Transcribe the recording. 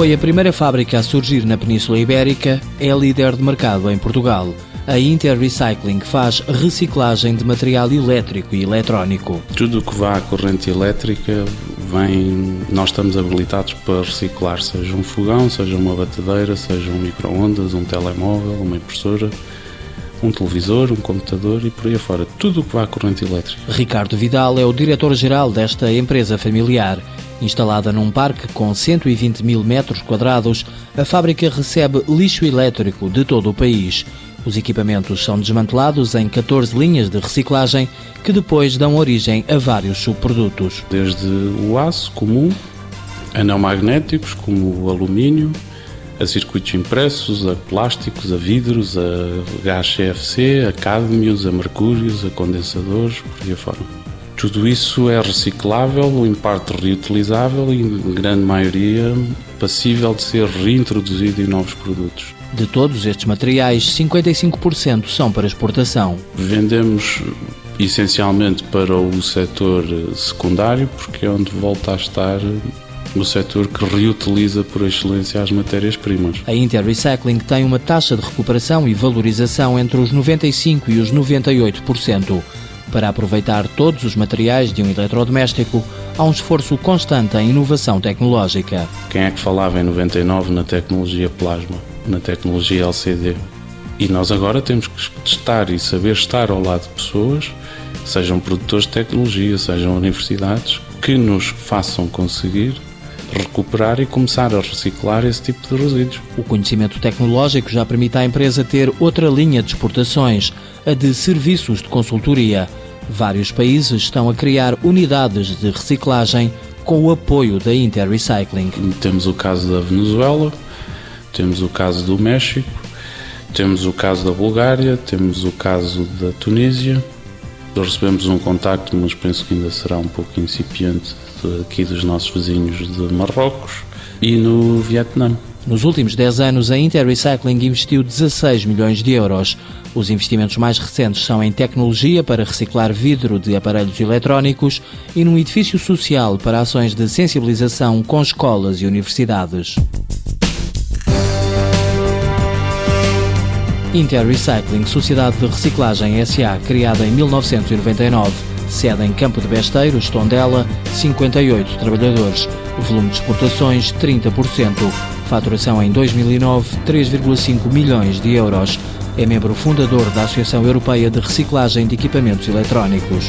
foi a primeira fábrica a surgir na Península Ibérica, é líder de mercado em Portugal. A Inter Recycling faz reciclagem de material elétrico e eletrónico. Tudo o que vá à corrente elétrica vem, nós estamos habilitados para reciclar, seja um fogão, seja uma batedeira, seja um micro-ondas, um telemóvel, uma impressora, um televisor, um computador e por aí afora. Tudo o que vá à corrente elétrica. Ricardo Vidal é o diretor-geral desta empresa familiar. Instalada num parque com 120 mil metros quadrados, a fábrica recebe lixo elétrico de todo o país. Os equipamentos são desmantelados em 14 linhas de reciclagem que depois dão origem a vários subprodutos. Desde o aço comum, a não magnéticos como o alumínio, a circuitos impressos, a plásticos, a vidros, a gás CFC, a cádmios, a mercúrios, a condensadores, por aí afora. Tudo isso é reciclável, em parte reutilizável e, em grande maioria, passível de ser reintroduzido em novos produtos. De todos estes materiais, 55% são para exportação. Vendemos essencialmente para o setor secundário, porque é onde volta a estar o setor que reutiliza por excelência as matérias-primas. A Inter Recycling tem uma taxa de recuperação e valorização entre os 95% e os 98%. Para aproveitar todos os materiais de um eletrodoméstico, há um esforço constante em inovação tecnológica. Quem é que falava em 99 na tecnologia plasma, na tecnologia LCD? E nós agora temos que estar e saber estar ao lado de pessoas, sejam produtores de tecnologia, sejam universidades, que nos façam conseguir recuperar e começar a reciclar esse tipo de resíduos. O conhecimento tecnológico já permite à empresa ter outra linha de exportações, a de serviços de consultoria. Vários países estão a criar unidades de reciclagem com o apoio da Inter Recycling. Temos o caso da Venezuela, temos o caso do México, temos o caso da Bulgária, temos o caso da Tunísia. Recebemos um contacto, mas penso que ainda será um pouco incipiente aqui dos nossos vizinhos de Marrocos e no Vietnã. Nos últimos 10 anos, a Inter Recycling investiu 16 milhões de euros. Os investimentos mais recentes são em tecnologia para reciclar vidro de aparelhos eletrónicos e num edifício social para ações de sensibilização com escolas e universidades. Inter Recycling, Sociedade de Reciclagem SA, criada em 1999, sede em Campo de Besteiros, Tondela, 58 trabalhadores, volume de exportações 30%, faturação em 2009 3,5 milhões de euros. É membro fundador da Associação Europeia de Reciclagem de Equipamentos Eletrónicos.